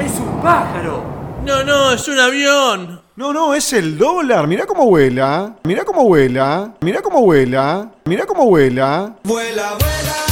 Es un pájaro. No, no, es un avión. No, no, es el dólar. Mira cómo vuela. Mira cómo vuela. Mira cómo vuela. Mira cómo vuela. Vuela, vuela.